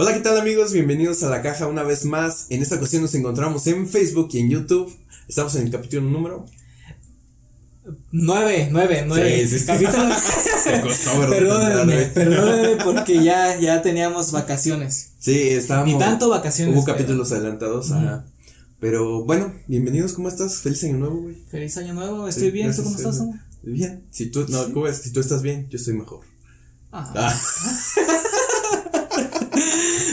Hola, ¿qué tal amigos? Bienvenidos a la caja una vez más. En esta ocasión nos encontramos en Facebook y en YouTube. Estamos en el capítulo número. Nueve, nueve, nueve. Sí, sí, sí. Perdónenme, perdónenme porque ya, ya teníamos vacaciones. Sí, estábamos. Ni tanto vacaciones. Hubo pero- capítulos adelantados. Ajá. Pero bueno, bienvenidos, ¿cómo estás? Feliz año nuevo, güey. Feliz año nuevo, estoy bien, ¿tú cómo estás? Bien. Si tú, no, ¿cómo es? Si tú estás bien, yo estoy mejor. Ah. Ah,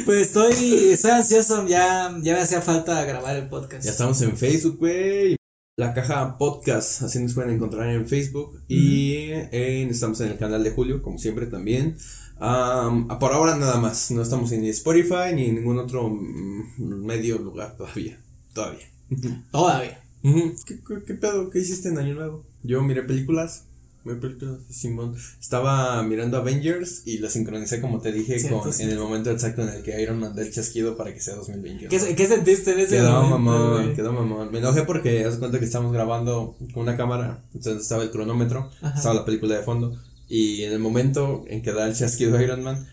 Pues estoy, estoy ansioso, ya, ya me hacía falta grabar el podcast. ya estamos en Facebook, güey. La caja podcast, así nos pueden encontrar en Facebook. Y en- estamos en el canal de Julio, como siempre también. Am, por ahora nada más. No estamos en Spotify ni en ningún otro mm, medio lugar todavía. Todavía. Todavía. Ujú. ¿Qué, qué, qué pedo? ¿Qué hiciste en Año Nuevo? Yo miré películas. Simón. Estaba mirando Avengers y la sincronicé como te dije con, sí. en el momento exacto en el que Iron Man da el chasquido para que sea 2021. ¿Qué, qué sentiste en ese Quedó momento? mamón, güey? quedó mamón. Me enojé porque haz cuenta que estábamos grabando con una cámara, entonces estaba el cronómetro, Ajá. estaba la película de fondo, y en el momento en que da el chasquido Iron Man,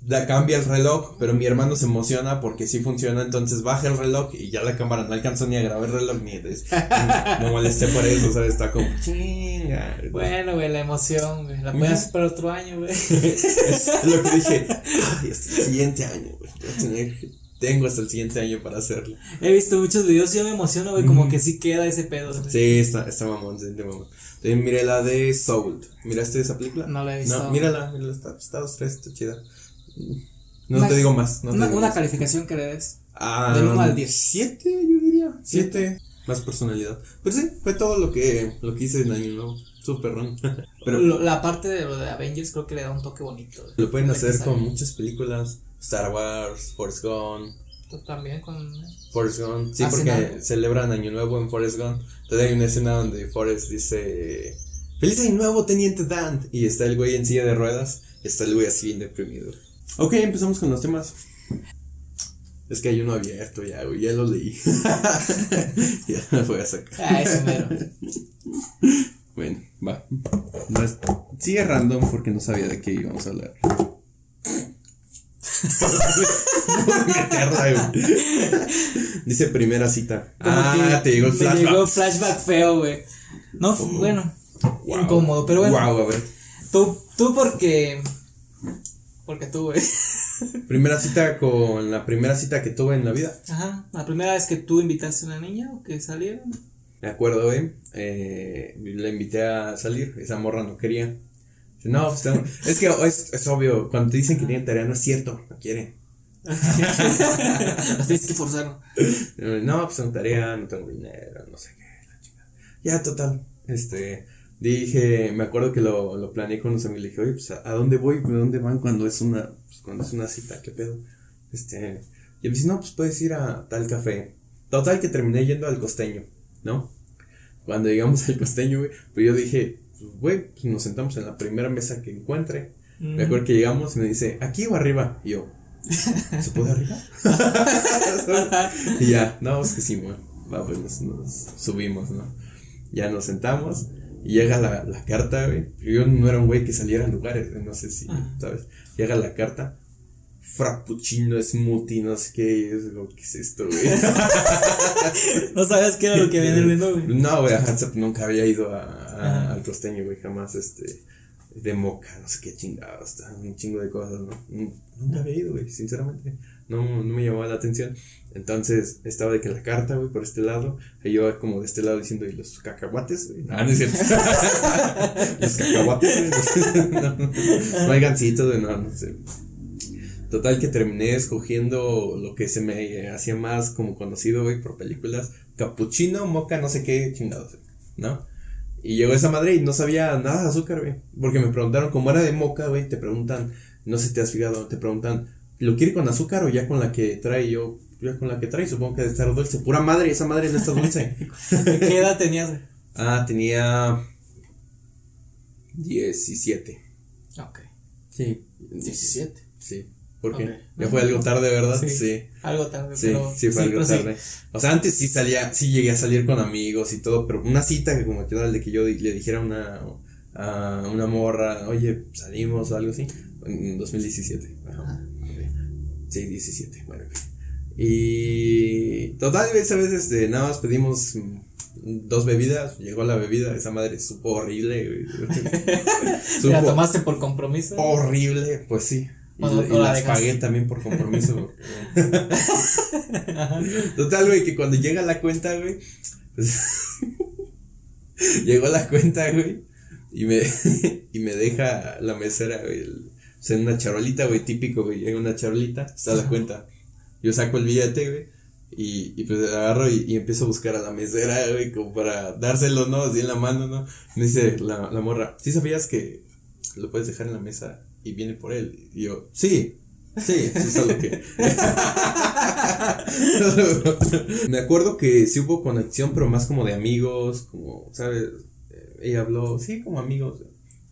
da, cambia el reloj, pero mi hermano se emociona porque sí funciona, entonces baja el reloj y ya la cámara no alcanzó ni a grabar el reloj ni des- me molesté por eso, ¿sabes? Está como chinga. Bueno, güey, la emoción, güey. La puedes para otro año, güey. es lo que dije, ay, hasta el siguiente año, güey. Tengo hasta el siguiente año para hacerlo. He visto muchos videos y yo me emociono, güey, como que sí queda ese pedo. güey. Sí, está, está mamón, sí, está mamón. También miré la de Soul. ¿Miraste esa película? No la he visto. No, mírala, mírala, está, está dos, tres, está chida. No Una- te digo más. No te Una, digo una más. calificación que le des. Ah, del uno al diez. Siete, yo diría. Siete. Más personalidad. Pero sí, fue todo lo que, lo que hice en Año Nuevo. Súper ron. Pero Lo- la parte de lo de Avengers creo que le da un toque bonito. lo pueden hacer con muchas películas. Star Wars, Forrest Gump. Tú también con. Forrest Gump. Sí, ¿Hacen porque celebran Año Nuevo en Forrest Gump. Entonces hay una escena donde Forrest dice: ¡Feliz Año Nuevo, Teniente Dan! Y está el güey en silla de ruedas. Está el güey así bien deprimido. Ok, empezamos con los temas. Es que hay uno abierto ya, güey. Ya lo leí. ya me voy a sacar. Ah, eso mero. Bueno, va. No es- Sigue random porque no sabía de qué íbamos a hablar. Meterla, güey. Dice primera cita. Ah, te llegó el flashback. llegó flashback feo, güey. No, bueno, Wow. incómodo, pero bueno. Wow, a ver. Tú, tú porque. Porque güey. Primera cita con la primera cita que tuve en la vida. Ajá. La primera vez que tú invitaste a una niña o que salieron. Me acuerdo, güey. Eh, le invité a salir. Esa morra no quería. No, pues, no. es que es, es obvio. Cuando te dicen que tienen tarea, no es cierto. No quieren. Las tienes que forzar. Eh, No, pues tengo tarea, no tengo dinero, no sé qué, la chingada. Ya, total. Este, dije, me acuerdo que lo, lo planeé con unos amigos. Le dije, oye, pues, ¿a, dónde voy? ¿A dónde van cuando es una, pues, cuando es una cita? ¿Qué pedo? Este, y me dice, no, pues puedes ir a tal café. Total que terminé yendo al costeño, ¿no? Cuando llegamos al costeño, güey, pues yo dije, pues, güey, pues nos sentamos en la primera mesa que encuentre. Me acuerdo que llegamos y me dice, ¿aquí o arriba? Y yo, ¿se puede arriba? y ya, no, es que sí, güey. Va, pues nos subimos, ¿no? Ya nos sentamos y llega la, la carta, güey. Yo no era un güey que saliera a lugares, güey, no sé si. ¿sabes? Llega la carta. Frappuccino, smoothie, no sé qué. Yo digo, ¿qué es esto, güey? No sabías qué era lo que viene viendo, güey. No, güey, nunca había ido a, al costeño, güey, jamás, este, de moca, no sé qué chingados, un chingo de cosas, ¿no? Nun- Nunca había ido, güey, sinceramente, no, no me llamaba la atención, entonces, estaba de que la carta, güey, por este lado, y yo como de este lado diciendo, ¿y los cacahuates? Ah, no es cierto, los cacahuates, güey, no, hay gancitos, güey, no, no sé. Total que terminé escogiendo lo que se me hacía más como conocido, güey, por películas. Capuchino, moca, no sé qué chingados, ¿no? Y llegó esa madre y no sabía nada de azúcar, güey. Porque me preguntaron, como era de moca, güey, te preguntan, no sé si te has fijado, te preguntan, ¿lo quiere con azúcar o ya con la que trae? Yo, ya con la que trae, supongo que debe estar dulce. Pura madre, esa madre no está dulce. ¿Qué edad tenías, güey? ah, tenía 17. Ok. Sí. 17. Sí. ¿Por qué? Ok. Ya fue algo tarde, ¿verdad? Sí. sí. Algo tarde, Sí, pero. sí fue algo sí. tarde. O sea, antes sí salía, sí llegué a salir con amigos y todo, pero una cita que como que era el de que yo le dijera a una, a una morra, oye, salimos o algo así, en 2017. Ajá. Sí, 17, bueno. Y total, esa vez este, nada más pedimos dos bebidas, llegó la bebida, esa madre supo horrible. güey. ¿La Supo tomaste por compromiso? horrible, pues sí. Y, la las dejaste. pagué también por compromiso. Total, güey, que cuando llega la cuenta, güey. pues, llegó la cuenta, güey. Y me, y me deja la mesera, güey. el- sea, en una charolita, güey, típico, güey. Llega una charolita, está la cuenta. Yo saco el billete, güey. Y, y pues agarro y, y empiezo a buscar a la mesera, güey, como para dárselo, ¿no? Así en la mano, ¿no? Me dice la, la morra, ¿sí sabías que lo puedes dejar en la mesa y viene por él? Y yo, sí, sí, sí es algo que... Me acuerdo que sí hubo conexión, pero más como de amigos, como, ¿sabes? Eh, Ella habló, sí, como amigos.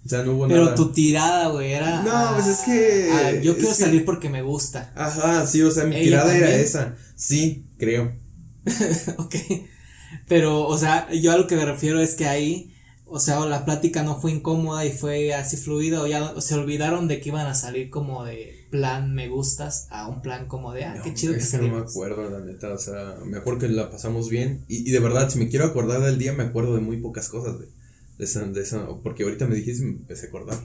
O sea, no hubo Pero nada. tu tirada, güey, era. No, pues es que- ah, yo quiero que- salir porque me gusta. Ajá, sí, o sea, mi ¿Ella tirada era también? esa. Sí, creo. ok. Pero, o sea, yo a lo que me refiero es que ahí, o sea, la plática no fue incómoda y fue así fluida, o ya se olvidaron de que iban a salir como de plan me gustas a un plan como de, ah, No, qué chido que es que no me salimos. acuerdo, la neta. O sea, me acuerdo que la pasamos bien. Y, y de verdad, si me quiero acordar del día, me acuerdo de muy pocas cosas, güey. De esa, de esa, porque ahorita me dijiste y me empecé a acordar.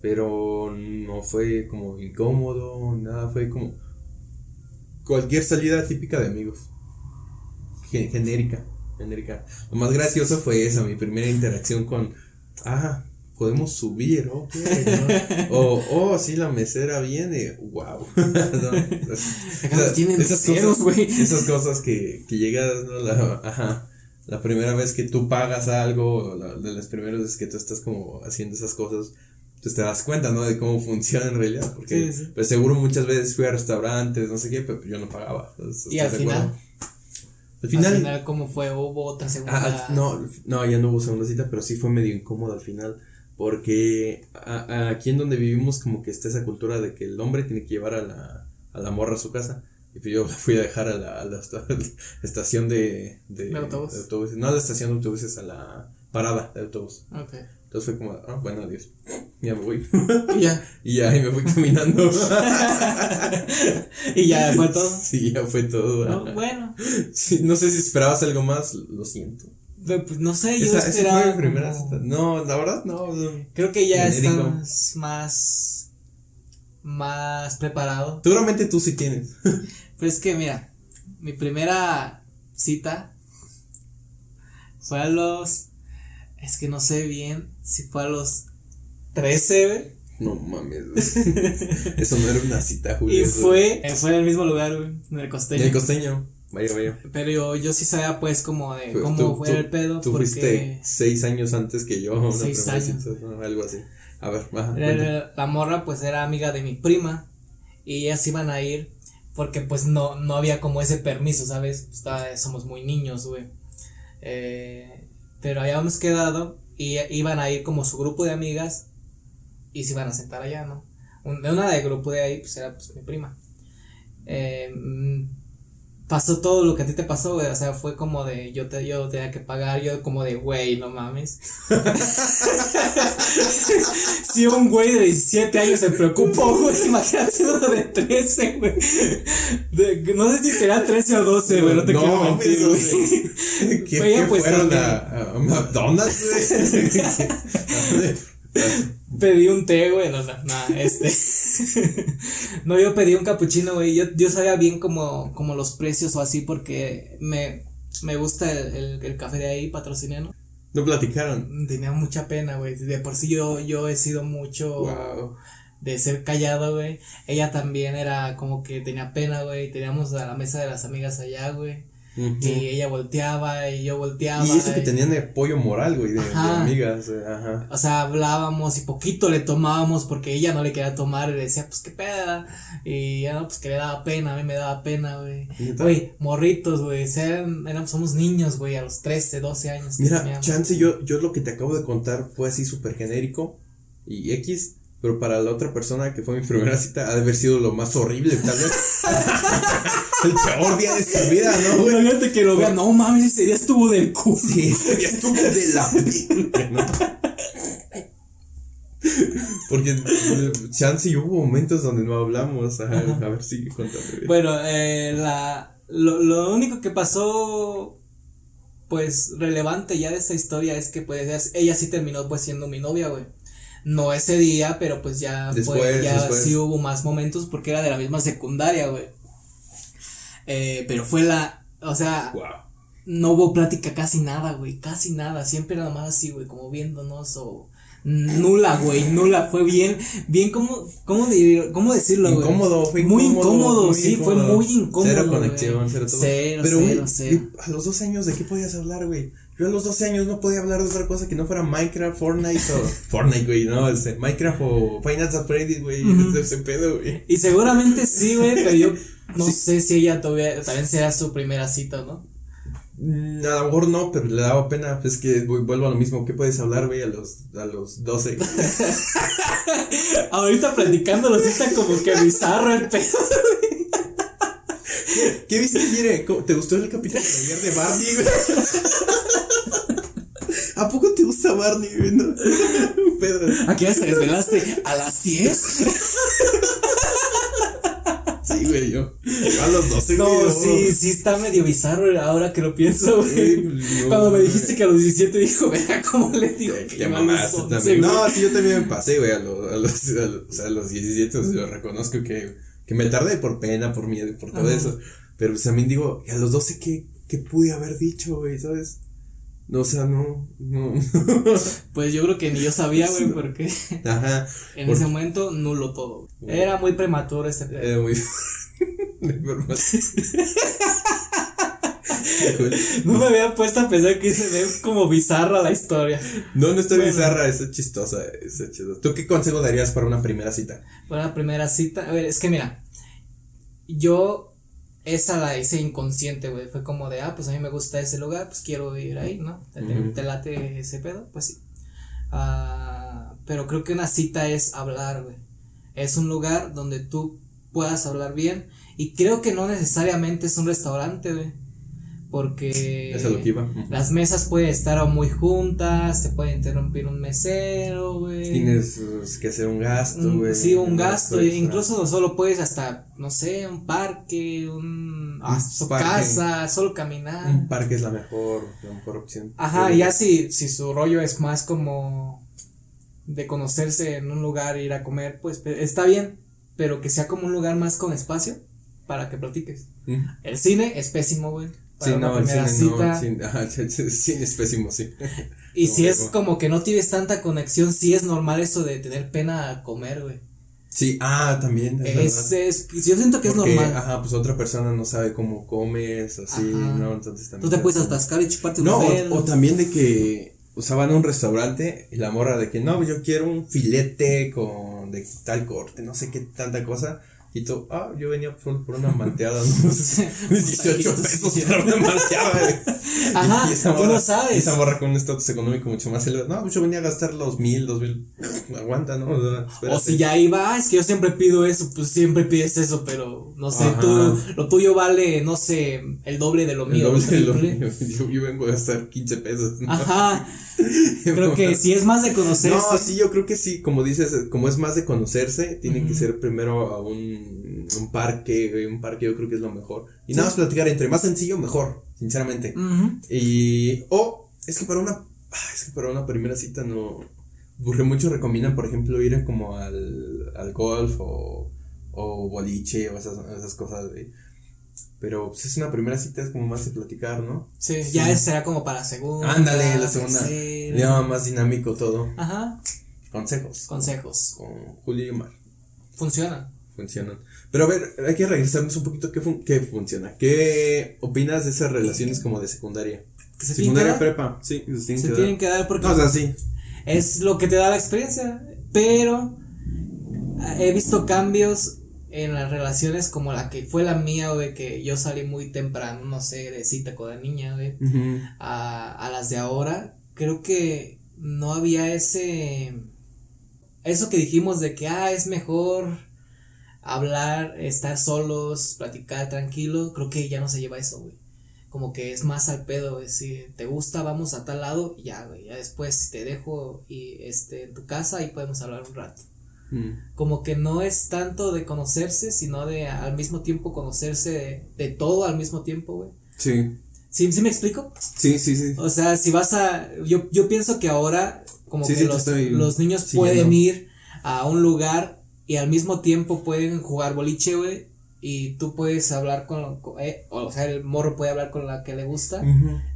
Pero no fue como incómodo, nada, fue como cualquier salida típica de amigos. Gen- genérica, genérica. Lo más gracioso fue esa, mi primera interacción con, ah, podemos subir, ok, ¿no? O, oh, sí, la mesera viene, wow. No, esas cosas-. Esas cosas que, que llegas, ¿no? La, ajá, la primera vez que tú pagas algo, la- de las primeras veces que tú estás como haciendo esas cosas, pues te das cuenta, ¿no? De cómo funciona en realidad, porque Sí, sí. pues seguro muchas veces fui a restaurantes, no sé qué, pero yo no pagaba. ¿estás- Y al final, acuerdo? Al final, al final, ¿cómo fue? ¿Hubo otra segunda? Ah, no, no, ya no hubo segunda cita, pero sí fue medio incómodo al final. Porque a- a- aquí en donde vivimos, como que está esa cultura de que el hombre tiene que llevar a la, a la morra a su casa. Y yo la fui a dejar a la, a la esta- estación de, de, ¿De autobús? de autobuses. No a la estación de autobuses, a la parada de autobús. Ok. Entonces fue como, ah, bueno, adiós. Ya me voy. Y ya. y ya, y me fui caminando. y ya fue todo. sí, ya fue todo. No, bueno, Sí, no sé si esperabas algo más, lo siento. pero, pues, no sé, yo Esa, esa esperaba. fue mi primera como- cita. No, la verdad no. no. Creo que ya Genérico. estás más. más preparado. Seguramente tú sí tienes. Pues es que, mira, mi primera cita fue a los. Es que no sé bien si fue a los 13, güey. No mames. Eso no era una cita, Julio. Y fue, fue en el mismo lugar, güey, en el En costeño. el costeño. Vaya, vaya. Pero yo, yo sí sabía, pues, como de Pues cómo tú- fue tú- el pedo. Tú porque fuiste seis años antes que yo. Una Seis años. cita. Algo así. A ver, baja. La morra, pues, era amiga de mi prima. Y ellas iban a ir porque, pues, no, no había como ese permiso, ¿sabes? Pues, todavía somos muy niños, güey. Eh, pero habíamos quedado y iban a ir como su grupo de amigas y se iban a sentar allá, ¿no? Una del grupo de ahí, pues, era, pues, mi prima. Eh, pasó todo lo que a ti te pasó, güey. O sea, fue como de yo, te, yo tenía que pagar, yo como de, güey, no mames. si un güey de 17 años se preocupó, güey, imagínate uno de 13, güey. No sé si será 13 o 12, güey, no te quiero mentir, güey. ¿Qué, Güey, qué pues, fueron a, a McDonald's? güey? Pedí un té, güey, no, no, no, este. no, yo pedí un capuchino, güey. Yo, yo sabía bien como, como los precios o así porque me, me gusta el, el, el café de ahí, patrocineno. no platicaron. Tenía mucha pena, güey. De por sí yo, yo he sido mucho Wow. de ser callado, güey. Ella también era como que tenía pena, güey. Teníamos a la mesa de las amigas allá, güey. Ujú. Y ella volteaba y yo volteaba. Y eso que y- tenían de apoyo moral, güey, de, amigas. eh, Ajá. O sea, hablábamos y poquito le tomábamos porque ella no le quería tomar y le decía, pues qué peda. Y ya no, pues que le daba pena, a mí me daba pena, güey. Güey, morritos, güey. eran- somos niños, güey, a los 13, 12 años. que Mira, chance, yo, yo lo que te acabo de contar fue así súper genérico y X, pero para la otra persona que fue mi primera cita ha de haber sido lo más horrible, tal vez. El peor día de su vida, ¿no, güey? Imagínate que lo vean, no mames, ese día estuvo del culo. Sí, ese día estuvo de la. Porque chance y hubo momentos donde no hablamos. Ajá, a ver, sigue contando. Bueno, eh, la, lo, lo único que pasó, pues, relevante ya de esta historia es que, pues, ella sí terminó, pues, siendo mi novia, güey. No ese día, pero pues ya fue, ya después. sí hubo más momentos porque era de la misma secundaria, güey. Eh, pero fue la, o sea, Wow. no hubo plática casi nada, güey, casi nada, siempre nada más así, güey, como viéndonos o nula, güey, nula, fue bien, bien, ¿cómo, cómo, cómo decirlo, güey? Incómodo, fue Muy incómodo. incómodo, muy sí, fue incómodo. muy incómodo, Cero conexión, cero todo. Cero, Pero, cero, cero. a los 12 años, ¿de qué podías hablar, güey? Yo a los 12 años no podía hablar de otra cosa que no fuera Minecraft, Fortnite o. Fortnite, güey, no, este, Minecraft o Final Fantasy, güey, Ujú. ese pedo, güey. Y seguramente sí, güey, pero yo no Sí. sé si ella todavía, también será su primera cita, ¿no? Mm, A lo mejor no, pero le daba pena. Es que vu- vuelvo a lo mismo. ¿Qué puedes hablar, güey, a los, a los 12? Ahorita platicándolo está como que bizarro el pedo. ¿Qué viste ayer? ¿Cómo- ¿Te gustó el capítulo de ayer de Barney, güey? ¿A poco te gusta Barney, güey? No? Pedro. ¿A qué hora te desvelaste? ¿A las 10? Sí, güey, yo. a los 12, No, güey. sí, sí está medio bizarro ahora que lo pienso, güey. no, Cuando me dijiste que a los 17 dijo, vea cómo le digo que Te yo a los mamaste 11, también. güey. No, sí, yo también me pasé, güey, a los, a los, a los, a los 17, o sea, yo reconozco que, que me tardé por pena, por miedo, por todo Ajá. eso. Pero pues también digo, ¿y a los 12 qué, qué pude haber dicho, güey, sabes? No, o sea, no, no. Pues yo creo que ni yo sabía, güey, porque Ajá. en ese momento nulo todo. güey. Era muy prematuro este. Era muy. No me había puesto a pensar que se ve como bizarra la historia. No, no está Bueno. bizarra, es chistosa, es chistosa. ¿Tú qué consejo darías para una primera cita? Para la primera cita, a ver, es que mira, yo esa la hice inconsciente, güey. Fue como de, ah, pues a mí me gusta ese lugar, pues quiero ir ahí, ¿no? ¿Te, late ese pedo? Pues sí. Ah, pero creo que una cita es hablar, güey. Es un lugar donde tú puedas hablar bien. Y creo que no necesariamente es un restaurante, güey. Porque Eso es lo que iba. las mesas pueden estar muy juntas, te puede interrumpir un mesero, güey. Tienes pues, que hacer un gasto, güey. sí, un gasto, extra. incluso no solo puedes hasta, no sé, un parque, un, a su parque. casa, solo caminar. Un parque es la mejor, la mejor opción. Ajá, ya si, si su rollo es más como de conocerse en un lugar, ir a comer, pues está bien, pero que sea como un lugar más con espacio para que platiques. El cine es pésimo, güey. Sí, para una no, el cine cita. no, cine, ajá, el cine es pésimo, sí. Y si es como que no tienes tanta conexión, sí es normal eso de tener pena a comer, güey. Sí, ah, también. es Es, yo siento que Porque, es normal. Ajá, pues otra persona no sabe cómo comes, así, Ajá. ¿no? Entonces Tú también. te puedes atascar y chuparte No, o, o también de que usaban un restaurante y la morra de que no, yo quiero un filete con de tal corte, no sé qué tanta cosa. Y tú, ah, yo venía por, por una malteada, ¿no? 18 pesos para una malteada. Ajá, Y esa tú morra- lo sabes. y esa morra con un estatus económico mucho más elevado. No, pues yo venía a gastar los mil, dos mil. Aguanta, ¿no? O, sea, O espérate. si ya iba, "Ah, es que yo siempre pido eso, pues siempre pides eso, pero no sé, Ajá. tú, lo tuyo vale, no sé, el doble de lo El mío. doble el de lo mío. Yo, yo vengo a gastar 15 pesos. ¿no? Ajá, creo que si es más de conocerse. No, sí, yo creo que sí, como dices, como es más de conocerse, tiene que ser primero a un, un parque, un parque yo creo que es lo mejor. Y Sí. nada más platicar, entre más sencillo, mejor, sinceramente. Y, o, es que para una, ah, es que para una primera cita no, porque muchos recomiendan, por ejemplo, ir como al, al golf o, o boliche o esas, esas cosas, güey. Pero, pues, es una primera cita, es como más de platicar, ¿no? Sí, Sí. ya será como para segunda. Ándale, la segunda. tercera. Ya más dinámico todo. Ajá, Consejos. consejos. Con Julio y Omar. Funcionan. funcionan. Pero a ver, hay que regresarnos un poquito. ¿Qué, fun- qué funciona? ¿Qué opinas de esas relaciones como de secundaria? Que se tienen que secundaria dar. prepa, sí, se tienen Se que tienen dar. que dar porque No, o sea, sí. Es lo que te da la experiencia. Pero he visto cambios en las relaciones como la que fue la mía, güey, que yo salí muy temprano, no sé, de cita con la niña, güey, a, a las de ahora. Creo que no había ese. Eso que dijimos de que, ah, es mejor hablar, estar solos, platicar tranquilo. Creo que ya no se lleva eso, güey. Como que es más al pedo, güey. Si te gusta, vamos a tal lado, y ya, güey. Ya después, te dejo y este, en tu casa, ahí podemos hablar un rato. Mm. Como que no es tanto de conocerse, sino de al mismo tiempo conocerse de, de todo al mismo tiempo, güey. Sí. ¿Sí, ¿Sí me explico? Sí, sí, sí. O sea, si vas a. Yo, yo pienso que ahora, como Sí, que sí, los, los niños pueden ir a un lugar y al mismo tiempo pueden jugar boliche, güey. Y tú puedes hablar con. eh, o sea, el morro puede hablar con la que le gusta.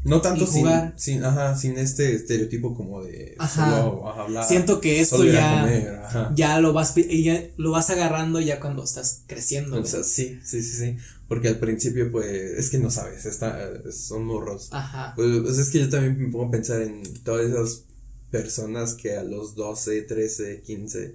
No tanto sin, jugar. sin, ajá, sin este estereotipo como de Ajá. solo hablar. Siento que esto ya. comer. Ya lo vas, ya lo vas agarrando ya cuando estás creciendo, O sea, sí, sí, sí, sí. Porque al principio, pues, es que no sabes, está, son morros. Ajá. Pues, pues es que yo también me pongo a pensar en todas esas personas que a los 12, 13, 15,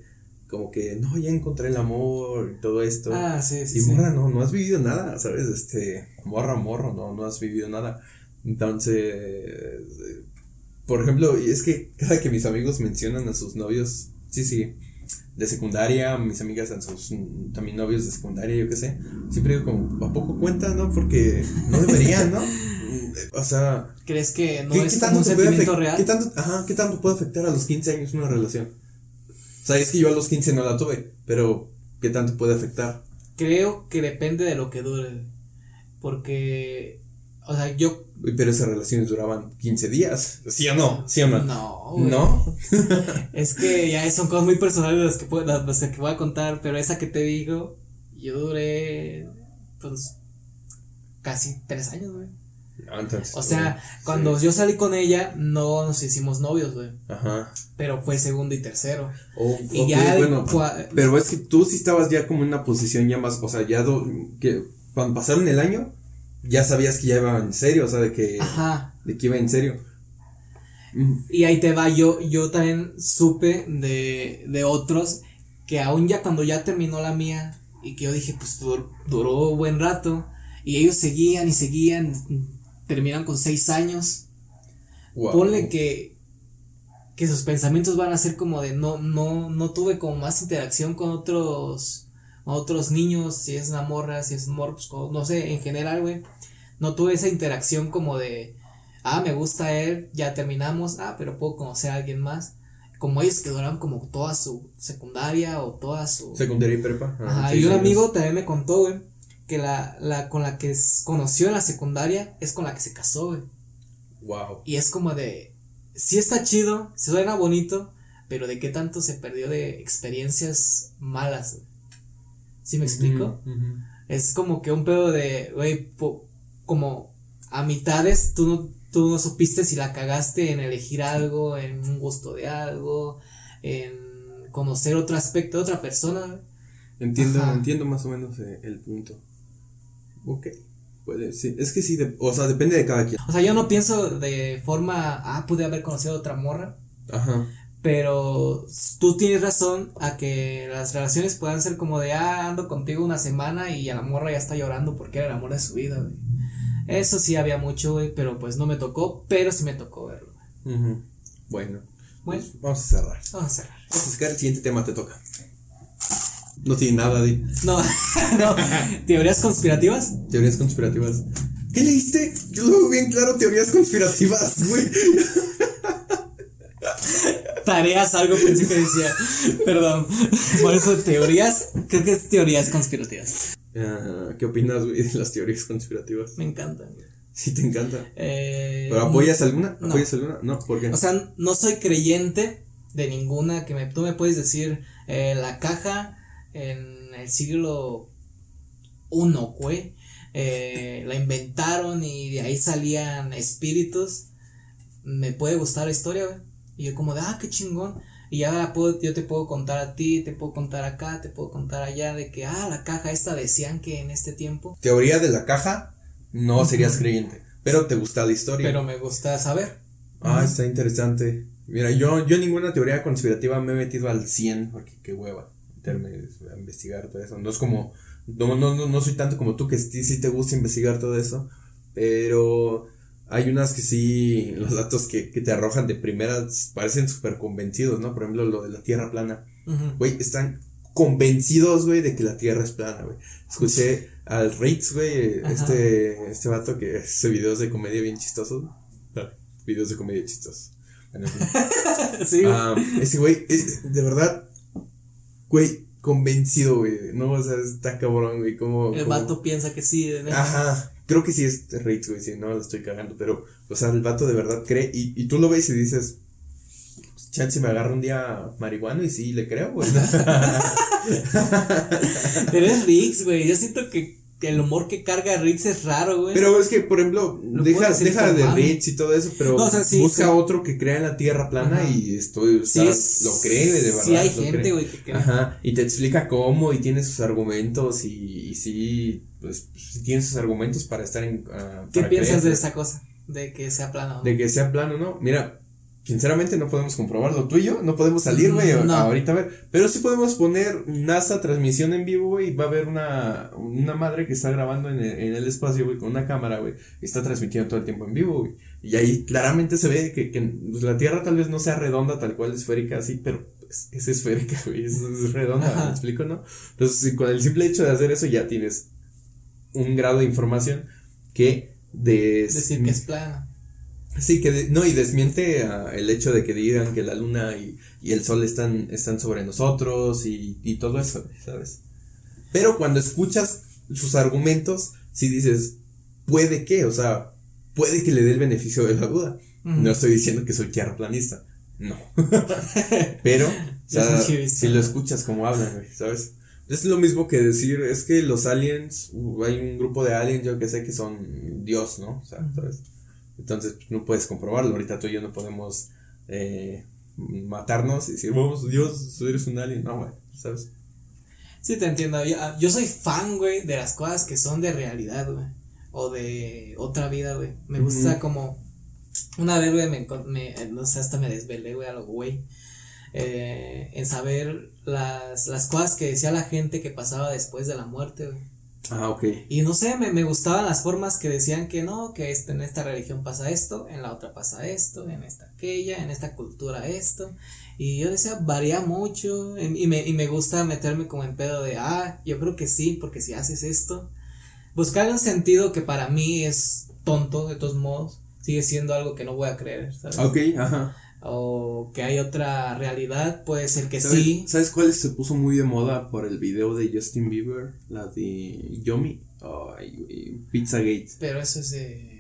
como que, no, ya encontré el amor y todo esto. Ah, sí, sí. y sí. morra, no, no has vivido nada, ¿sabes? Este, morra, morro, no, no has vivido nada. Entonces, por ejemplo, y es que cada que mis amigos mencionan a sus novios, sí, sí, de secundaria, mis amigas a sus también novios de secundaria, yo qué sé, siempre digo como, ¿a poco cuenta, no? Porque no deberían, ¿no? O sea, ¿Crees que no ¿qué, es qué un tanto te puede sentimiento real? ¿qué tanto, ajá, ¿Qué tanto puede afectar a los 15 años una relación? Sea, es que yo a los 15 no la tuve, pero ¿qué tanto puede afectar? Creo que depende de lo que dure. Porque. O sea, yo. Pero esas relaciones duraban 15 días, ¿sí o no? ¿Sí o no? No. güey. ¿No? Es que ya son cosas muy personales las que, puedo, las que voy a contar, pero esa que te digo, yo duré, pues, casi tres años, güey. Ah, entonces, O sea, sí. cuando yo salí con ella, no nos hicimos novios, güey, Ajá. pero fue segundo y tercero. Oh, Y ya, bueno, pero es que tú sí estabas ya como en una posición ya más, o sea, ya do- que cuando pasaron el año, ya sabías que ya iba en serio, o sea, de que, Ajá. de que iba en serio. Y ahí te va, yo, yo también supe de, de otros que aún ya cuando ya terminó la mía y que yo dije, pues dur- duró buen rato y ellos seguían y seguían, terminan con seis años. wow. Ponle que, que sus pensamientos van a ser como de no, no, no tuve como más interacción con otros, otros niños, si es una morra, si es un pues no sé, en general, güey. No tuve esa interacción como de, ah, me gusta él, ya terminamos, ah, pero puedo conocer a alguien más. Como ellos que duraron como toda su secundaria o toda su... Secundaria y prepa. ah, Ajá, y un amigo también me contó, güey, que la, la con la que conoció en la secundaria es con la que se casó, güey. Wow. Y es como de, sí está chido, se suena bonito, pero de qué tanto se perdió de experiencias malas. güey? ¿Sí me explico? Es como que un pedo de, güey, como a mitades tú no, tú no supiste si la cagaste en elegir algo, en un gusto de algo, en conocer otro aspecto de otra persona. Entiendo, Ajá. entiendo más o menos eh, el punto. Ok. Puede, sí. Es que sí, de- o sea, depende de cada quien. O sea, yo no pienso de forma, ah, pude haber conocido a otra morra, Ajá. Pero tú tienes razón a que las relaciones puedan ser como de, ah, ando contigo una semana y a la morra ya está llorando porque era el amor de su vida, güey. Eso sí había mucho, güey, pero pues no me tocó, pero sí me tocó verlo. Ujú. Bueno. Bueno. pues vamos a cerrar. Vamos a cerrar. Vamos a el siguiente tema, te toca. No tiene nada de No, no, teorías conspirativas. teorías conspirativas. ¿Qué leíste? Yo lo veo bien claro, teorías conspirativas, güey. Tareas, algo pensé que decía. Perdón. Por eso teorías, creo que es teorías conspirativas. Ah, ¿Qué opinas, güey, de las teorías conspirativas? Me encantan. Sí, te encanta. Eh, ¿Pero apoyas alguna? no. ¿Apoyas alguna? No, ¿por qué? O sea, no soy creyente de ninguna que me, tú me puedes decir eh, la caja en el siglo I, güey. eh, la inventaron y de ahí salían espíritus. Me puede gustar la historia, güey. Y yo como de, ah, qué chingón. Y ya la puedo, yo te puedo contar a ti, te puedo contar acá, te puedo contar allá de que, ah, la caja esta decían que en este tiempo. Teoría de la caja, no serías creyente, pero te gusta la historia. Pero me gusta saber. Ah, está interesante. Mira, yo, yo ninguna teoría conspirativa me he metido al 100, porque qué hueva meterme a investigar todo eso. No es como, no, no, no, no soy tanto como tú que sí, sí te gusta investigar todo eso, pero hay unas que sí, los datos que, que te arrojan de primeras parecen súper convencidos, ¿no? Por ejemplo, lo de la Tierra plana. Güey, están convencidos, güey, de que la Tierra es plana, güey. Escuché al Ritz, güey, este, este vato que hace videos de comedia bien chistosos. Ah, Videos de comedia chistosos. Sí, güey. Ah, ese güey, es- de verdad, güey, convencido, güey. No, o sea, está cabrón, güey. Como. El como- vato piensa que sí. neta. Ajá. Creo que sí es Riggs, güey. Sí, no lo estoy cagando. Pero, o sea, el vato de verdad cree. Y, y tú lo ves y dices. Chance me agarra un día marihuana y sí le creo, güey. Pero es Riggs, güey. Yo siento que, que el humor que carga Riggs es raro, güey. Pero es que, por ejemplo, Lo deja, deja de. Riggs y todo eso, pero No, o sea, sí, busca sí. otro que crea en la tierra plana Ajá. y estoy, o Sí sea, es- lo cree de verdad. Sí hay gente, güey, que cree. Ajá, y te explica cómo y tiene sus argumentos y, y sí, pues tiene sus argumentos para estar en... ah, ¿Qué para piensas de esa cosa? De que sea plano. De que sea plano, ¿no? Mira, sinceramente no podemos comprobarlo. Tú y yo no podemos salir, güey, no. ahorita a ver. Pero sí podemos poner NASA transmisión en vivo, güey, y va a haber una, una madre que está grabando en el, en el espacio, güey, con una cámara, güey, y está transmitiendo todo el tiempo en vivo, güey. Y ahí claramente se ve que, que pues, la Tierra tal vez no sea redonda tal cual esférica, así, pero pues, es esférica, güey, es, es redonda, Ajá. ¿me explico, no? Entonces, con el simple hecho de hacer eso ya tienes un grado de información que des- Decir que es plano. Sí, que de- no, y desmiente el hecho de que digan que la luna y, y el sol están, están sobre nosotros y, y todo eso, ¿sabes? Pero cuando escuchas sus argumentos, sí dices, puede que, o sea, puede que le dé el beneficio de la duda. No estoy diciendo que soy tierraplanista, no. Pero, o sea, si lo escuchas como hablan, güey, ¿sabes? Es lo mismo que decir, es que los aliens, uh, hay un grupo de aliens, yo que sé que son Dios, ¿no? O sea. ¿sabes? Entonces, pues, no puedes comprobarlo. Ahorita tú y yo no podemos eh, matarnos y decir, vamos, Dios, eres un alien. No, güey, ¿sabes? Sí, te entiendo. Yo, ah, yo soy fan, güey, de las cosas que son de realidad, güey. O de otra vida, güey. Me gusta como. Una vez, güey, me, eh, no sé, hasta me desvelé, güey, a lo güey. eh, en saber las, las cosas que decía la gente que pasaba después de la muerte, güey. Ah, ok. Y no sé, me, me gustaban las formas que decían que no, que este, en esta religión pasa esto, en la otra pasa esto, en esta aquella, en esta cultura esto. Y yo decía, varía mucho. Y me, y me gusta meterme como en pedo de, ah, yo creo que sí, porque si haces esto. Buscar un sentido que para mí es tonto, de todos modos, sigue siendo algo que no voy a creer, ¿sabes? Ok, ajá. O que hay otra realidad, puede ser que ¿Sabes, sí. ¿Sabes cuál se puso muy de moda por el video de Justin Bieber? La de Yomi. Güey, Pizzagate. Pero eso es eh,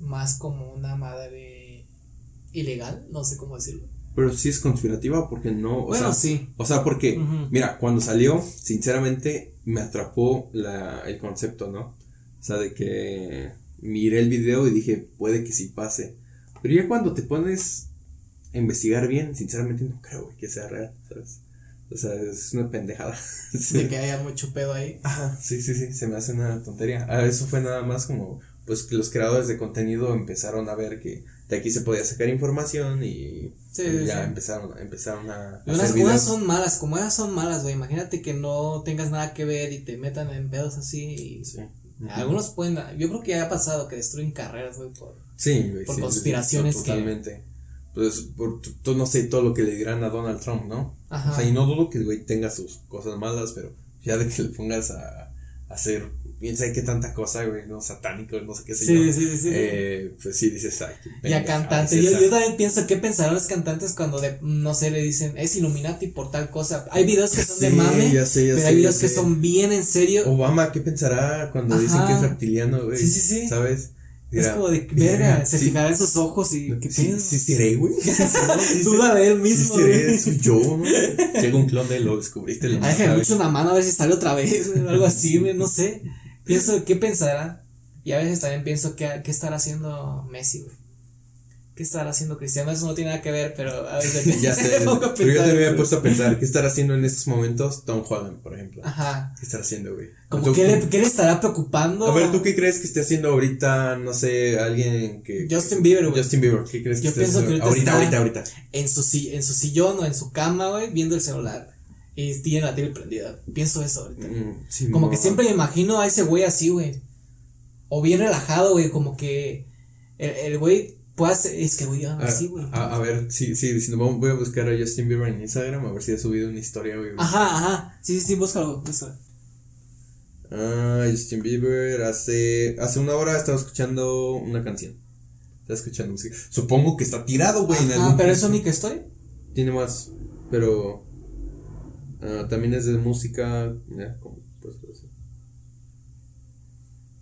más como una madre ilegal, no sé cómo decirlo. Pero sí es conspirativa porque no. O bueno, sea, sí. O sea, porque, mira, cuando salió, sinceramente, me atrapó la, el concepto, ¿no? O sea, de que miré el video y dije, puede que sí pase. Pero ya cuando te pones a investigar bien, sinceramente no creo güey, que sea real, ¿sabes? O sea, es una pendejada. Sí. De que haya mucho pedo ahí. Ajá, sí, sí, sí, se me hace una tontería. Ah, eso fue nada más como, pues que los creadores de contenido empezaron a ver que de aquí se podía sacar información y Sí, sí, ya empezaron, empezaron a Unas, hacer unas videos. son malas, como esas son malas, güey. Imagínate que no tengas nada que ver y te metan en pedos así. y-. Algunos pueden, yo creo que ya ha pasado que destruyen carreras, güey, por... Sí, güey, por sí, sí, sí, conspiraciones que- totalmente. Pues, por, no sé todo lo que le dirán a Donald Trump, ¿no? Ajá. O sea, y no dudo que el güey tenga sus cosas malas, pero ya de que le pongas a, a hacer, bien sabe qué tanta cosa, güey, no satánico, no sé qué sé Sí, yo. sí, sí, sí. Eh, pues sí, dices, ay, qué Y a cantantes. es Yo, yo también pienso, ¿qué pensarán los cantantes cuando, de, no sé, le dicen, es Illuminati por tal cosa? Hay videos que son de mame, ya sé, ya pero sé, hay videos que son bien en serio. Obama, ¿qué pensará cuando dicen Ajá. que es reptiliano, güey? Sí, sí, sí. ¿Sabes? Es como de, verga, se sí, fijará en sus ojos y, ¿qué Sí, pedo? sí seré, güey. Sí, sí, Duda de él sí mismo, seré, güey. soy yo, ¿no? Llega un clon de él, lo descubriste. Lo Ah, déjame sabes. mucho una mano a ver si sale otra vez, güey, o algo así, güey, no sé. Pienso, ¿qué pensará? Y a veces también pienso, ¿qué, qué estará haciendo Messi, güey? ¿Qué estará haciendo Cristiano? Eso no tiene nada que ver, pero a veces ya sé, pero yo he eso. puesto a pensar, ¿qué estará haciendo en estos momentos Tom Holland, por ejemplo? Ajá. ¿Qué estará haciendo, güey? Como, ¿qué, le, tú- ¿Qué le estará preocupando? A ver, ¿tú qué crees que esté haciendo ahorita, no sé, alguien que... Justin Bieber, güey. Justin Bieber, ¿qué crees que Yo esté pienso que haciendo? ahorita ahorita, ahorita, ahorita. En su, en su sillón o en su cama, güey, viendo el celular. Y tiene la tele prendida. Pienso eso ahorita. Mm, sí, Como no. que siempre me imagino a ese güey así, güey. O bien relajado, güey, como que el, güey hacer, es que güey, A, así, güey. a, a ver, sí, sí, diciendo, vamos- voy a buscar a Justin Bieber en Instagram a ver si ha subido una historia, güey. Ajá, ajá. Sí, sí, sí, búscalo, búscalo. Ah, Justin Bieber hace hace una hora estaba escuchando una canción. Está escuchando música. Supongo que está tirado, güey, en algún pero eso ni que estoy. Tiene más, pero Ah, también es de música. Ya, como.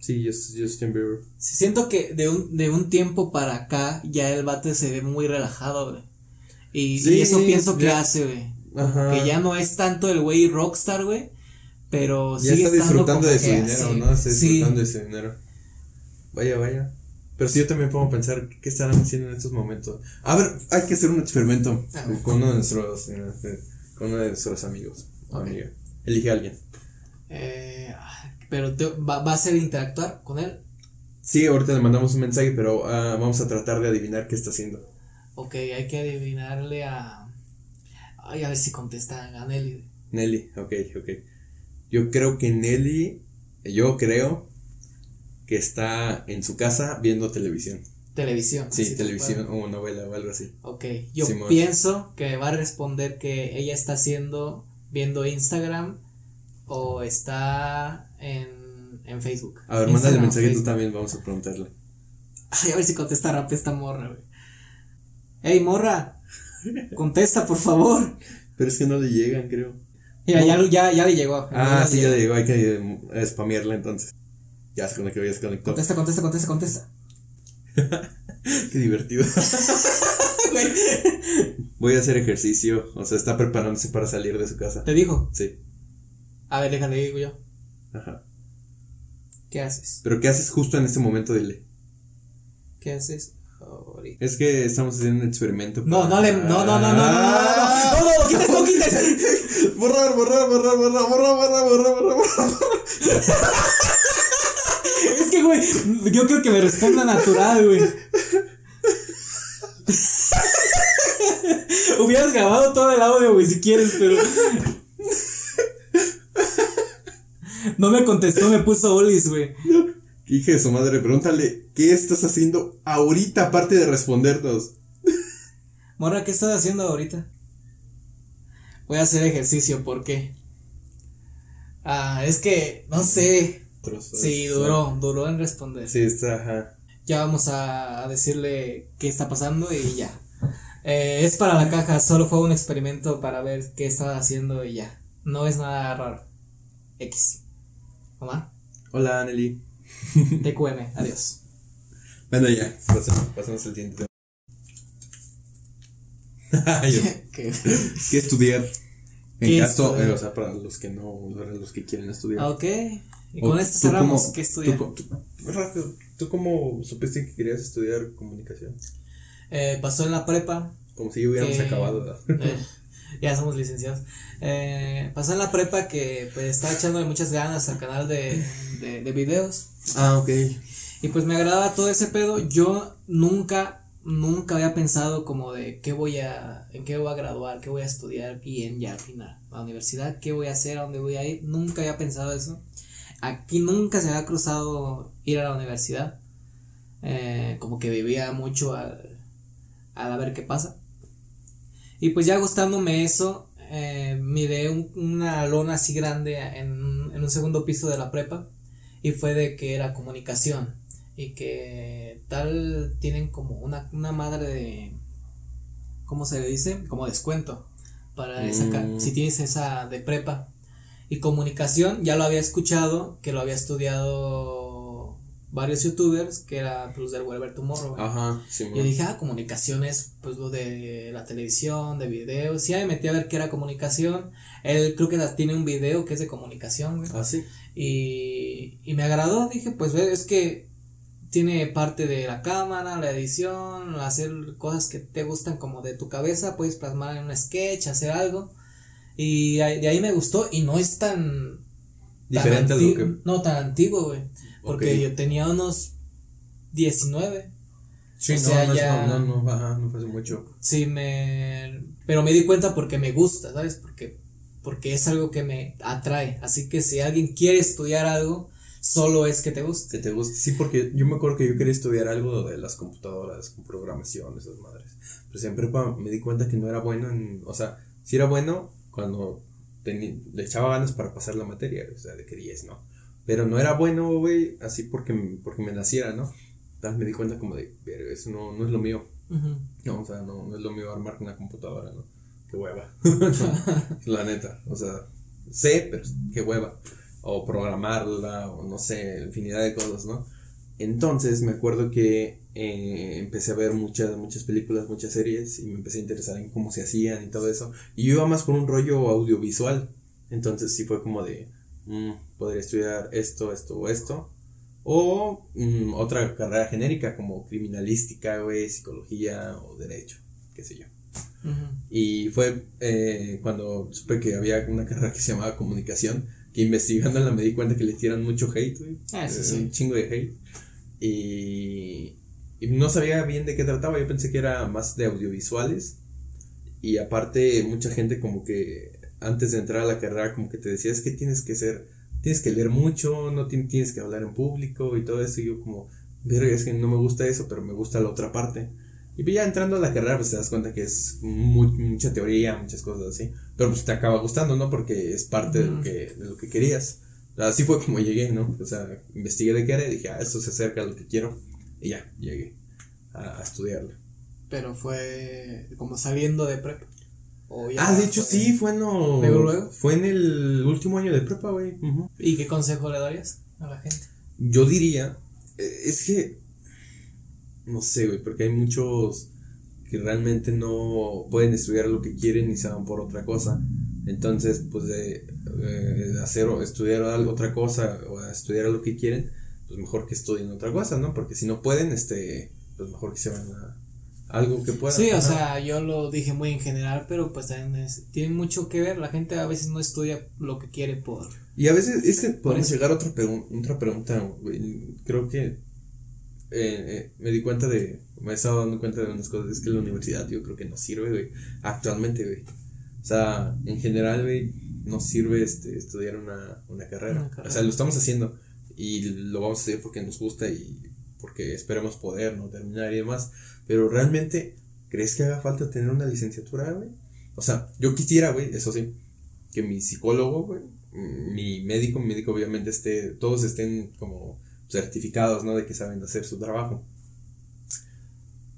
Sí, Just- Justin Bieber. Sí, Siento que de un, de un tiempo para acá ya el bate se ve muy relajado, güey. Y, Sí, y eso pienso que ya- hace, güey. Ajá. Que ya no es tanto el güey rockstar, güey. Pero Ya sigue está disfrutando de su dinero. ¿no? Está Sí. disfrutando de su dinero. Vaya, vaya. Pero si yo también puedo pensar, ¿qué estarán haciendo en estos momentos? A ver, hay que hacer un experimento A ver. con uno de nuestros, eh, con uno de nuestros amigos. amiga. Elige a alguien. Eh, pero te- va, va a ser interactuar con él. Sí, ahorita le mandamos un mensaje, pero ah, vamos a tratar de adivinar qué está haciendo. Ok, hay que adivinarle a. Ay, a ver si contesta a Nelly. Nelly, ok, ok. Yo creo que Nelly, yo creo que está en su casa viendo televisión. Televisión. Sí, televisión o novela o algo así. Ok, yo Simón. pienso que va a responder que ella está haciendo, viendo Instagram o está en, en Facebook. A ver, mándale mensaje tú también, vamos a preguntarle. Ay, a ver si contesta rápido esta morra, güey. Ey, morra, contesta, por favor. Pero es que no le llegan, creo. Mira, ya, ya, ya le llegó. Ah, sí, ya le llegó, hay que eh, spamearla entonces. Ya se conectó, ya se conectó. Contesta, contesta, contesta, contesta. Qué divertido. Voy a hacer ejercicio, o sea, está preparándose para salir de su casa. Te dijo. Sí, A ver, déjale, digo yo. ajá. ¿Qué haces? Pero ¿qué haces justo en este momento, dile? ¿Qué haces ahorita? Es que estamos haciendo un experimento. No, no le. No, no, no, no, no, no, no, no, no, no, quites, no quites. Borrar, borrar, borrar, borrar, borrar, borrar, borrar, borrar, borrar. Es que, güey, yo creo que me responda natural, güey. Hubieras grabado todo el audio, güey, si quieres, pero. No me contestó, me puso Olis, güey. Hija de su madre, pregúntale, ¿qué estás haciendo ahorita aparte de respondernos? Morra, ¿qué estás haciendo ahorita? Voy a hacer ejercicio, ¿por qué? Ah, es que, no sé. Trozos. Sí, duró, duró en responder. Sí, está, ajá. Ya vamos a, a decirle qué está pasando y ya. Eh, es para la caja, solo fue un experimento para ver qué estaba haciendo y ya. No es nada raro. X. Omar, Hola, Nelly. TQM, adiós. Bueno, ya, pasemos, pasemos al siguiente tema. ¿Qué? ¿Qué estudiar? En ¿Qué caso, eh, o sea, para los que no, para los que quieren estudiar. Ah, ok. Y con esto cerramos. cómo- ¿Qué estudiar? tú co- tú- rápido, ¿tú cómo supiste que querías estudiar comunicación? Eh, pasó en la prepa. Como si hubiéramos acabado. ya somos licenciados. Eh, pasó en la prepa que pues estaba echándole muchas ganas al canal de, de, de videos. Ah, ok. Y pues me agradaba todo ese pedo. Yo nunca, nunca había pensado como de qué voy a, en qué voy a graduar, qué voy a estudiar bien ya al final. La universidad, qué voy a hacer, a dónde voy a ir. Nunca había pensado eso. Aquí nunca se me había cruzado ir a la universidad. Eh, como que vivía mucho al, al a ver qué pasa. Y pues ya gustándome eso, eh, miré un- una lona así grande en, en un segundo piso de la prepa y fue de que era comunicación y que tal tienen como una, una madre de ¿cómo se le dice? como descuento para Mm. si tienes esa de prepa y comunicación ya lo había escuchado que lo había estudiado varios youtubers que era Plus del Whatever Tomorrow güey. Ajá, sí, Yo dije, ah, comunicación es pues lo de la televisión, de videos. Ya me metí a ver qué era comunicación. Él creo que tiene un video que es de comunicación, güey. Ah, sí. Y, y me agradó, dije, pues es que tiene parte de la cámara, la edición, hacer cosas que te gustan como de tu cabeza, puedes plasmar en un sketch, hacer algo. Y de ahí me gustó y no es tan... tan Diferente lo que. No, tan antiguo, güey. Porque Ok. yo tenía unos 19. Sí, o no, sea, no, ya- no, no, ajá, no fue hace mucho. Sí, me. Pero me di cuenta porque me gusta, ¿sabes? Porque, porque es algo que me atrae. Así que si alguien quiere estudiar algo, solo es que te guste. Que te guste. Sí, porque yo me acuerdo que yo quería estudiar algo de las computadoras, con programación, esas madres. Pero siempre me di cuenta que no era bueno en. O sea, sí era bueno cuando le echaba ganas para pasar la materia, o sea, de que 10, ¿no? Pero no era bueno, güey, así porque, porque me naciera, ¿no? Tal me di cuenta como de, "Verga, eso no, no es lo mío. No, o sea, no, no es lo mío armar una computadora, ¿no? qué hueva. la neta, o sea, sé, pero qué hueva. O programarla, o no sé, infinidad de cosas, ¿no? Entonces me acuerdo que eh, empecé a ver muchas, muchas películas, muchas series y me empecé a interesar en cómo se hacían y todo eso. Y yo iba más por un rollo audiovisual. Entonces sí fue como de, mm, podría estudiar esto, esto o esto. O mm, otra carrera genérica como criminalística, güey, psicología o derecho, qué sé yo. Y fue eh, cuando supe que había una carrera que se llamaba comunicación, que investigándola me di cuenta que le tiran mucho hate, güey. Ah, sí, Eh, sí. Un chingo de hate. Y, y no sabía bien de qué trataba, yo pensé que era más de audiovisuales. Y aparte, mucha gente como que antes de entrar a la carrera, como que te decía, es que tienes que ser, tienes que leer mucho, no ti- tienes que hablar en público y todo eso. Y yo como, verga, es que no me gusta eso, pero me gusta la otra parte. Y pues ya entrando a la carrera, pues te das cuenta que es mu- mucha teoría, muchas cosas así. Pero pues te acaba gustando, ¿no? Porque es parte de, lo que, de lo que querías. Así fue como llegué, ¿no? O sea, investigué de qué era y dije, ah, esto se acerca a lo que quiero. Y ya, llegué a, a estudiarlo. Pero fue como saliendo de prep. O ya Ah, de hecho sí, fue en, lo- ¿Luego, luego? fue en el último año de prepa, güey. ¿Y qué consejo le darías a la gente? Yo diría, eh, es que, no sé, güey, porque hay muchos que realmente no pueden estudiar lo que quieren y se van por otra cosa. Entonces, pues de eh, hacer o estudiar algo, otra cosa o estudiar lo que quieren, pues mejor que estudien otra cosa, ¿no? Porque si no pueden, este, pues mejor que se van a algo que puedan. Sí, o sea, yo lo dije muy en general, pero pues también es, tiene mucho que ver. La gente a veces no estudia lo que quiere por... Y a veces es que podemos llegar a otra, pregun- otra pregunta. Creo que eh, eh, me di cuenta de, me he estado dando cuenta de unas cosas, es que la universidad yo creo que no sirve, güey, actualmente, güey. O sea, en general, güey, no sirve este, estudiar una, una carrera. Una carrera. O sea, lo estamos haciendo y lo vamos a hacer porque nos gusta y porque esperemos poder, ¿no? Terminar y demás. Pero realmente, ¿crees que haga falta tener una licenciatura, güey? O sea, yo quisiera, güey, eso sí, que mi psicólogo, güey, mi médico, mi médico obviamente esté, todos estén como certificados, ¿no? De que saben hacer su trabajo.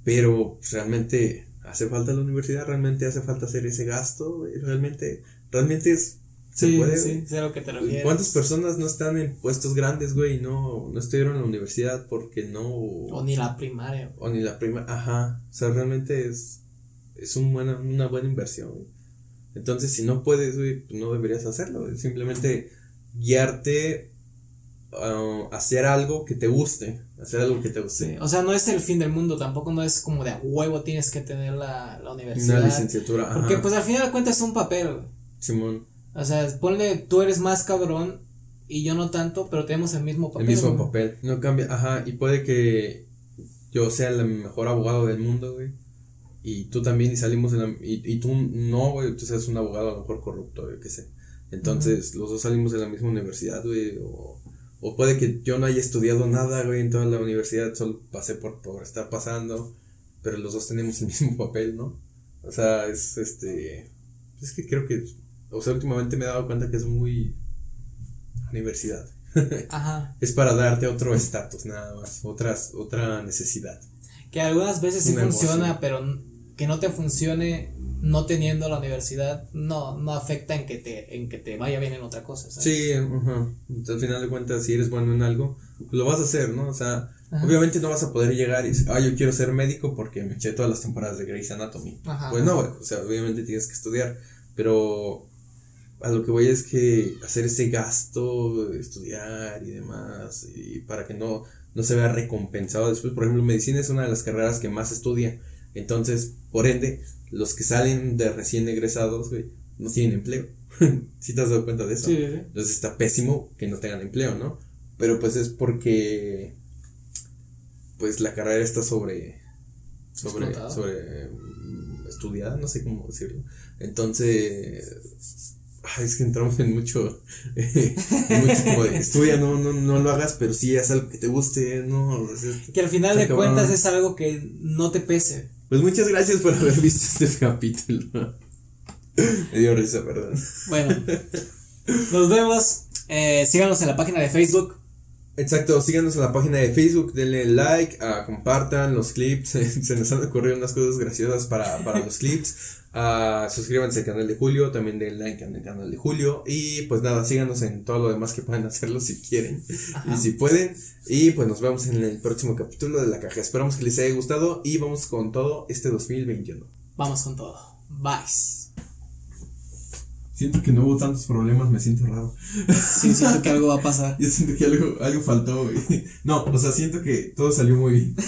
Pero pues, realmente hace falta la universidad, realmente hace falta hacer ese gasto, güey, realmente, realmente es, se sí, puede, sí, sé a lo que te refieres. ¿Cuántas personas no están en puestos grandes, güey, y no, no estudiaron en la universidad porque no... O ni la primaria. güey. O ni la prima, ajá, o sea, realmente es, es un buena, una buena inversión, güey. Entonces, si no puedes, güey, pues no deberías hacerlo, güey. simplemente guiarte a hacer algo que te guste, hacer algo que te guste. Sí, O sea, no es el fin del mundo, tampoco no es como de a huevo tienes que tener la, la universidad. Una licenciatura, ajá. Porque pues al final de cuentas es un papel, güey. Simón, O sea, ponle, tú eres más cabrón y yo no tanto, pero tenemos el mismo el papel. mismo güey. papel, no cambia, ajá, y puede que yo sea el mejor abogado del mundo, güey. Y tú también, y salimos de la. Y, y tú no, güey, tú seas un abogado a lo mejor corrupto, yo qué sé. Entonces, los dos salimos de la misma universidad, güey. O, o puede que yo no haya estudiado nada, güey, en toda la universidad, solo pasé por, por estar pasando. Pero los dos tenemos el mismo papel, ¿no? O sea, es este. Es que creo que. O sea, últimamente me he dado cuenta que es muy. Universidad. Ajá. Es para darte otro estatus, nada más. Otras, otra necesidad. Que algunas veces sí funciona, pero que no te funcione no teniendo la universidad no, no afecta en que te, en que te vaya bien en otra cosa. ¿sabes? Sí, ajá. Entonces, al final de cuentas, si eres bueno en algo, lo vas a hacer, ¿no? O sea, Ajá. obviamente no vas a poder llegar y decir, ah, yo quiero ser médico porque me eché todas las temporadas de Grey's Anatomy. Ajá. Pues no, o sea, obviamente tienes que estudiar, pero a lo que voy es que hacer ese gasto, de estudiar y demás, y para que no, no se vea recompensado después, por ejemplo, medicina es una de las carreras que más estudia, entonces, por ende, los que salen de recién egresados, güey, no tienen empleo. ¿Sí te has dado cuenta de eso? Sí, sí, sí. Entonces está pésimo que no tengan empleo, ¿no? Pero pues es porque pues la carrera está sobre sobre Explotada. sobre mm, estudiada, no sé cómo decirlo. Entonces ay, es que entramos en mucho, en mucho como de estudia, no, no, no lo hagas, pero sí haz algo que te guste, no. Que al final de cuentas es algo que no te pese. Pues muchas gracias por haber visto este capítulo. Me dio risa, perdón. Bueno, nos vemos. Eh, síganos en la página de Facebook. Exacto, síganos en la página de Facebook, denle like, ah, compartan los clips, se nos han ocurrido unas cosas graciosas para, para los clips. Ah, suscríbanse al canal de Julio, también den like en el canal de Julio. Y pues nada, síganos en todo lo demás que pueden hacerlo si quieren y si pueden. Y pues nos vemos en el próximo capítulo de la caja. Esperamos que les haya gustado y vamos con todo este 2021. Vamos con todo. Bye. Siento que no hubo tantos problemas, me siento raro. Sí, siento que algo va a pasar. Yo siento que algo, algo faltó, güey. No, o sea, siento que todo salió muy bien.